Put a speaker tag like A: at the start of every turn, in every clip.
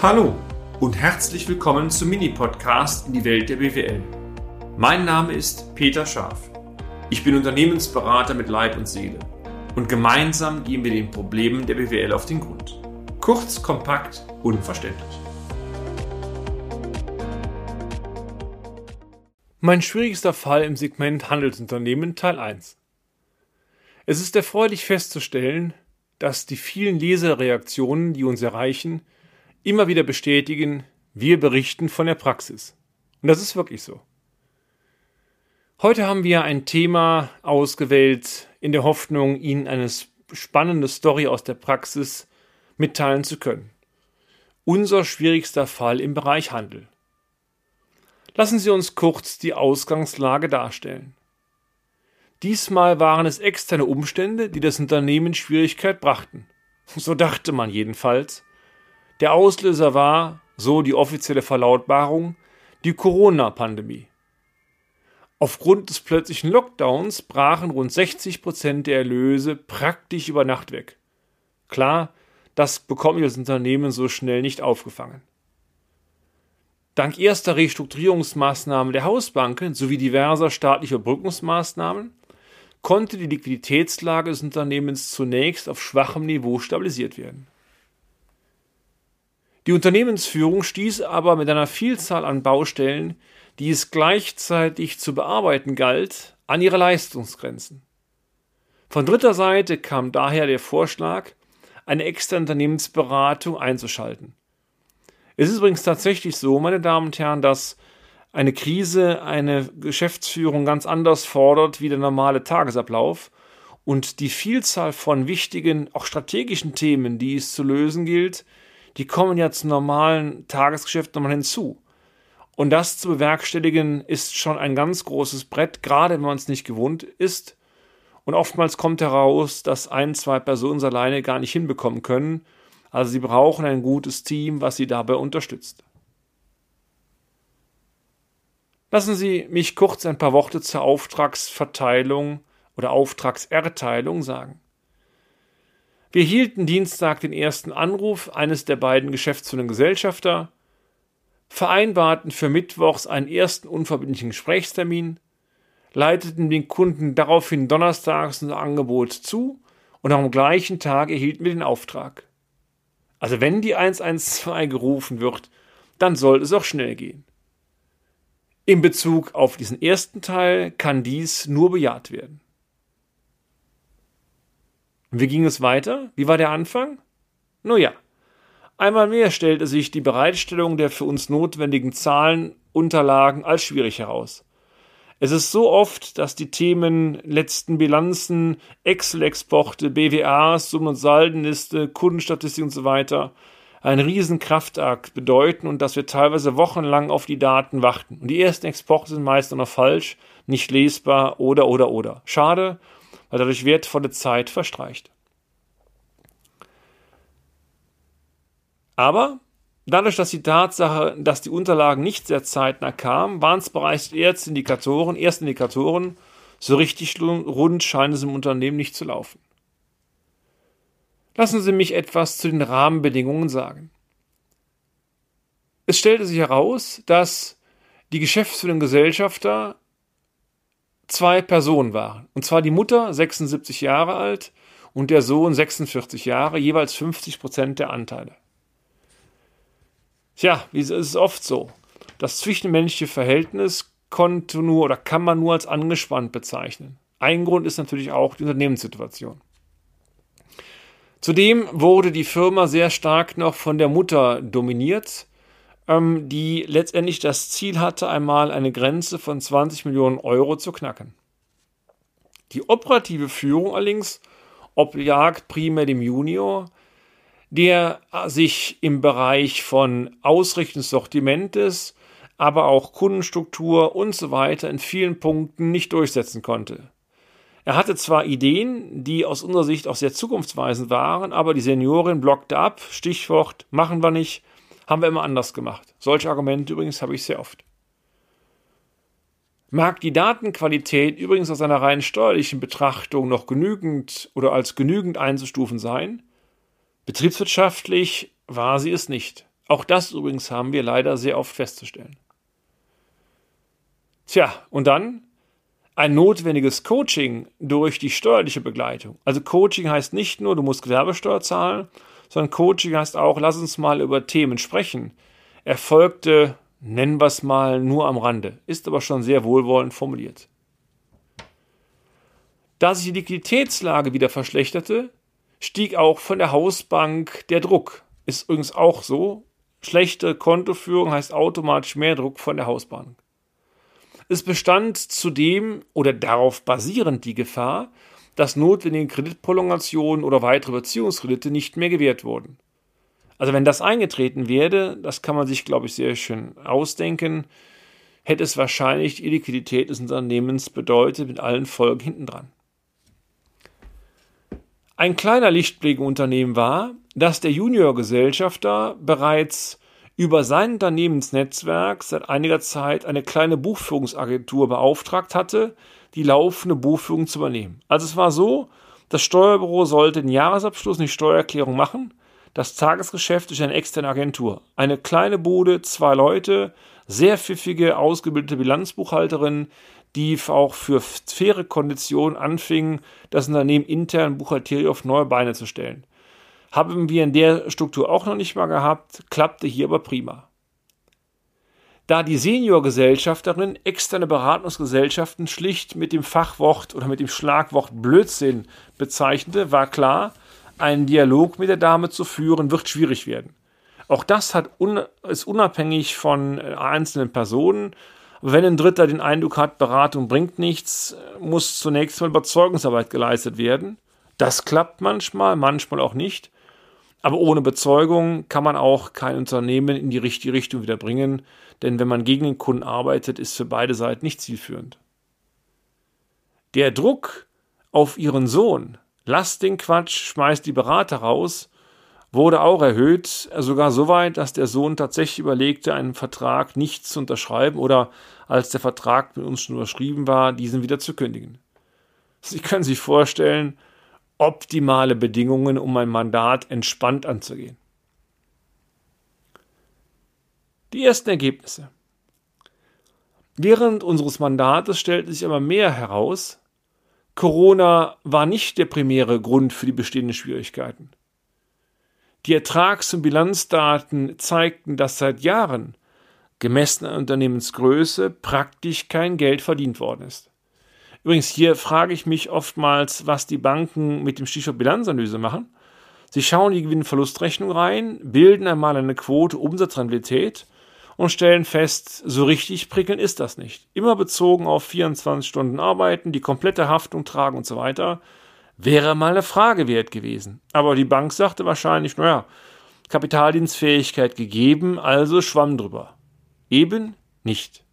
A: Hallo und herzlich willkommen zum Mini-Podcast in die Welt der BWL. Mein Name ist Peter Scharf. Ich bin Unternehmensberater mit Leib und Seele und gemeinsam gehen wir den Problemen der BWL auf den Grund. Kurz, kompakt, unverständlich.
B: Mein schwierigster Fall im Segment Handelsunternehmen Teil 1. Es ist erfreulich festzustellen, dass die vielen Leserreaktionen, die uns erreichen, immer wieder bestätigen, wir berichten von der Praxis. Und das ist wirklich so. Heute haben wir ein Thema ausgewählt in der Hoffnung, Ihnen eine spannende Story aus der Praxis mitteilen zu können. Unser schwierigster Fall im Bereich Handel. Lassen Sie uns kurz die Ausgangslage darstellen. Diesmal waren es externe Umstände, die das Unternehmen Schwierigkeit brachten. So dachte man jedenfalls. Der Auslöser war, so die offizielle Verlautbarung, die Corona-Pandemie. Aufgrund des plötzlichen Lockdowns brachen rund 60 Prozent der Erlöse praktisch über Nacht weg. Klar, das bekommt das Unternehmen so schnell nicht aufgefangen. Dank erster Restrukturierungsmaßnahmen der Hausbanken sowie diverser staatlicher Überbrückungsmaßnahmen konnte die Liquiditätslage des Unternehmens zunächst auf schwachem Niveau stabilisiert werden. Die Unternehmensführung stieß aber mit einer Vielzahl an Baustellen, die es gleichzeitig zu bearbeiten galt, an ihre Leistungsgrenzen. Von dritter Seite kam daher der Vorschlag, eine externe Unternehmensberatung einzuschalten. Es ist übrigens tatsächlich so, meine Damen und Herren, dass eine Krise eine Geschäftsführung ganz anders fordert wie der normale Tagesablauf und die Vielzahl von wichtigen, auch strategischen Themen, die es zu lösen gilt, die kommen ja zum normalen Tagesgeschäft nochmal hinzu. Und das zu bewerkstelligen ist schon ein ganz großes Brett, gerade wenn man es nicht gewohnt ist. Und oftmals kommt heraus, dass ein, zwei Personen es alleine gar nicht hinbekommen können. Also sie brauchen ein gutes Team, was sie dabei unterstützt. Lassen Sie mich kurz ein paar Worte zur Auftragsverteilung oder Auftragserteilung sagen. Wir hielten Dienstag den ersten Anruf eines der beiden geschäftsführenden Gesellschafter, vereinbarten für Mittwochs einen ersten unverbindlichen Gesprächstermin, leiteten den Kunden daraufhin donnerstags unser Angebot zu und am gleichen Tag erhielten wir den Auftrag. Also wenn die 112 gerufen wird, dann soll es auch schnell gehen. In Bezug auf diesen ersten Teil kann dies nur bejaht werden. Wie ging es weiter? Wie war der Anfang? Nun ja, einmal mehr stellte sich die Bereitstellung der für uns notwendigen Zahlenunterlagen als schwierig heraus. Es ist so oft, dass die Themen letzten Bilanzen, Excel-Exporte, BWAs, Summen- und Saldenliste, Kundenstatistik und so weiter einen riesen Kraftakt bedeuten und dass wir teilweise wochenlang auf die Daten warten. Und die ersten Exporte sind meist noch falsch, nicht lesbar oder oder oder. Schade, weil dadurch wertvolle Zeit verstreicht. Aber dadurch, dass die Tatsache, dass die Unterlagen nicht sehr zeitnah kamen, waren es bereits Erstindikatoren, Erstindikatoren, so richtig rund scheint es im Unternehmen nicht zu laufen. Lassen Sie mich etwas zu den Rahmenbedingungen sagen. Es stellte sich heraus, dass die geschäftsführenden Gesellschafter zwei Personen waren. Und zwar die Mutter, 76 Jahre alt, und der Sohn, 46 Jahre, jeweils 50 Prozent der Anteile. Tja, wie ist es oft so? Das zwischenmenschliche Verhältnis konnte nur oder kann man nur als angespannt bezeichnen. Ein Grund ist natürlich auch die Unternehmenssituation. Zudem wurde die Firma sehr stark noch von der Mutter dominiert ähm, die letztendlich das Ziel hatte, einmal eine Grenze von 20 Millionen Euro zu knacken. Die operative Führung allerdings oblag primär dem Junior, der sich im Bereich von Ausrichten des Sortimentes, aber auch Kundenstruktur und so weiter in vielen Punkten nicht durchsetzen konnte. Er hatte zwar Ideen, die aus unserer Sicht auch sehr zukunftsweisend waren, aber die Seniorin blockte ab, Stichwort machen wir nicht, haben wir immer anders gemacht. Solche Argumente übrigens habe ich sehr oft. Mag die Datenqualität übrigens aus einer rein steuerlichen Betrachtung noch genügend oder als genügend einzustufen sein, betriebswirtschaftlich war sie es nicht. Auch das übrigens haben wir leider sehr oft festzustellen. Tja, und dann ein notwendiges Coaching durch die steuerliche Begleitung. Also Coaching heißt nicht nur, du musst Gewerbesteuer zahlen, sondern Coaching heißt auch, lass uns mal über Themen sprechen. Erfolgte, nennen wir es mal, nur am Rande, ist aber schon sehr wohlwollend formuliert. Da sich die Liquiditätslage wieder verschlechterte, stieg auch von der Hausbank der Druck. Ist übrigens auch so. Schlechte Kontoführung heißt automatisch mehr Druck von der Hausbank. Es bestand zudem oder darauf basierend die Gefahr, dass notwendige Kreditprolongationen oder weitere Beziehungskredite nicht mehr gewährt wurden. Also wenn das eingetreten wäre, das kann man sich, glaube ich, sehr schön ausdenken, hätte es wahrscheinlich die Liquidität des Unternehmens bedeutet mit allen Folgen hintendran. Ein kleiner Lichtblick im Unternehmen war, dass der Juniorgesellschafter bereits über sein Unternehmensnetzwerk seit einiger Zeit eine kleine Buchführungsagentur beauftragt hatte, die laufende Buchführung zu übernehmen. Also es war so, das Steuerbüro sollte den Jahresabschluss und die Steuererklärung machen, das Tagesgeschäft durch eine externe Agentur. Eine kleine Bude, zwei Leute, sehr pfiffige, ausgebildete Bilanzbuchhalterin, die auch für faire Konditionen anfingen, das Unternehmen intern buchhalterisch auf neue Beine zu stellen. Haben wir in der Struktur auch noch nicht mal gehabt, klappte hier aber prima. Da die Seniorgesellschafterin externe Beratungsgesellschaften schlicht mit dem Fachwort oder mit dem Schlagwort Blödsinn bezeichnete, war klar, einen Dialog mit der Dame zu führen, wird schwierig werden. Auch das hat un ist unabhängig von äh, einzelnen Personen. Wenn ein Dritter den Eindruck hat, Beratung bringt nichts, muss zunächst mal Überzeugungsarbeit geleistet werden. Das klappt manchmal, manchmal auch nicht. Aber ohne Bezeugung kann man auch kein Unternehmen in die richtige Richtung wieder bringen, denn wenn man gegen den Kunden arbeitet, ist für beide Seiten nicht zielführend. Der Druck auf ihren Sohn, lasst den Quatsch, schmeißt die Berater raus, wurde auch erhöht, sogar so weit, dass der Sohn tatsächlich überlegte, einen Vertrag nicht zu unterschreiben oder als der Vertrag mit uns schon überschrieben war, diesen wieder zu kündigen. Sie können sich vorstellen, optimale Bedingungen, um ein Mandat entspannt anzugehen. Die ersten Ergebnisse. Während unseres Mandates stellte sich aber mehr heraus, Corona war nicht der primäre Grund für die bestehenden Schwierigkeiten. Die Ertrags- und Bilanzdaten zeigten, dass seit Jahren, gemessen an Unternehmensgröße, praktisch kein Geld verdient worden ist. Übrigens, hier frage ich mich oftmals, was die Banken mit dem Stichwort Bilanzanalyse machen. Sie schauen die Gewinn-Verlustrechnung rein, bilden einmal eine Quote Umsatzrentabilität und stellen fest, so richtig prickelnd ist das nicht. Immer bezogen auf 24 Stunden arbeiten, die komplette Haftung tragen und so weiter. Wäre mal eine Frage wert gewesen. Aber die Bank sagte wahrscheinlich, naja, Kapitaldienstfähigkeit gegeben, also schwamm drüber. Eben nicht.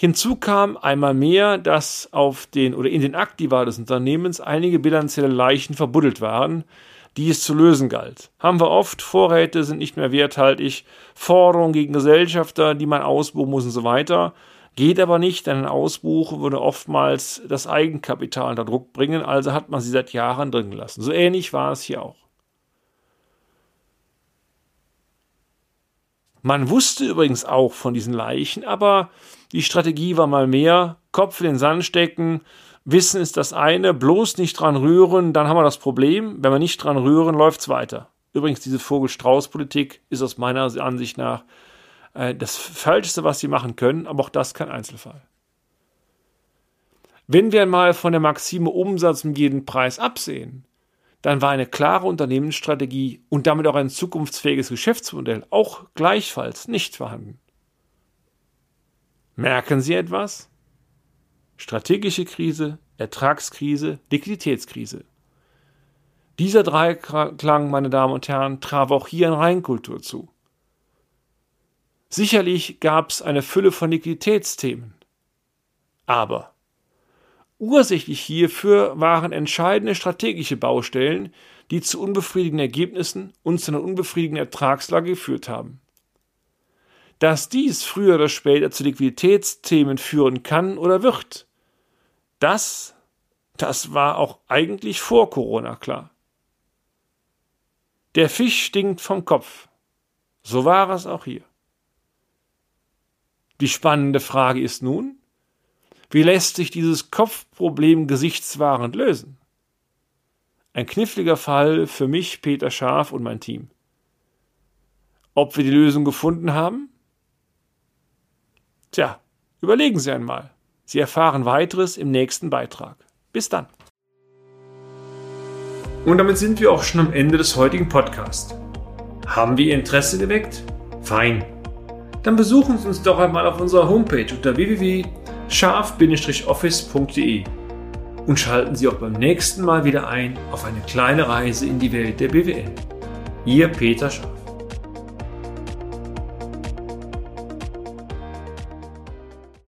B: Hinzu kam einmal mehr, dass auf den oder in den Aktiva des Unternehmens einige bilanzielle Leichen verbuddelt waren, die es zu lösen galt. Haben wir oft, Vorräte sind nicht mehr werthaltig, Forderungen gegen Gesellschafter, die man ausbuchen muss und so weiter. Geht aber nicht, denn ein Ausbuch würde oftmals das Eigenkapital unter Druck bringen, also hat man sie seit Jahren drin gelassen. So ähnlich war es hier auch. Man wusste übrigens auch von diesen Leichen, aber die Strategie war mal mehr, Kopf in den Sand stecken, Wissen ist das eine, bloß nicht dran rühren, dann haben wir das Problem. Wenn wir nicht dran rühren, läuft es weiter. Übrigens, diese Vogel-Strauß-Politik ist aus meiner Ansicht nach äh, das Falscheste, was sie machen können, aber auch das kein Einzelfall. Wenn wir einmal von der Maxime Umsatz um jeden Preis absehen, dann war eine klare Unternehmensstrategie und damit auch ein zukunftsfähiges Geschäftsmodell auch gleichfalls nicht vorhanden. Merken Sie etwas? Strategische Krise, Ertragskrise, Liquiditätskrise. Dieser Dreiklang, meine Damen und Herren, traf auch hier in Rheinkultur zu. Sicherlich gab es eine Fülle von Liquiditätsthemen. Aber ursächlich hierfür waren entscheidende strategische Baustellen, die zu unbefriedigenden Ergebnissen und zu einer unbefriedigenden Ertragslage geführt haben. Dass dies früher oder später zu Liquiditätsthemen führen kann oder wird, das, das war auch eigentlich vor Corona klar. Der Fisch stinkt vom Kopf. So war es auch hier. Die spannende Frage ist nun, wie lässt sich dieses Kopfproblem gesichtswahrend lösen? Ein kniffliger Fall für mich, Peter Scharf und mein Team. Ob wir die Lösung gefunden haben? Tja, überlegen Sie einmal. Sie erfahren weiteres im nächsten Beitrag. Bis dann.
A: Und damit sind wir auch schon am Ende des heutigen Podcasts. Haben wir Ihr Interesse geweckt? Fein. Dann besuchen Sie uns doch einmal auf unserer Homepage unter www.scharf-office.de und schalten Sie auch beim nächsten Mal wieder ein auf eine kleine Reise in die Welt der BWL. Ihr Peter Scharf.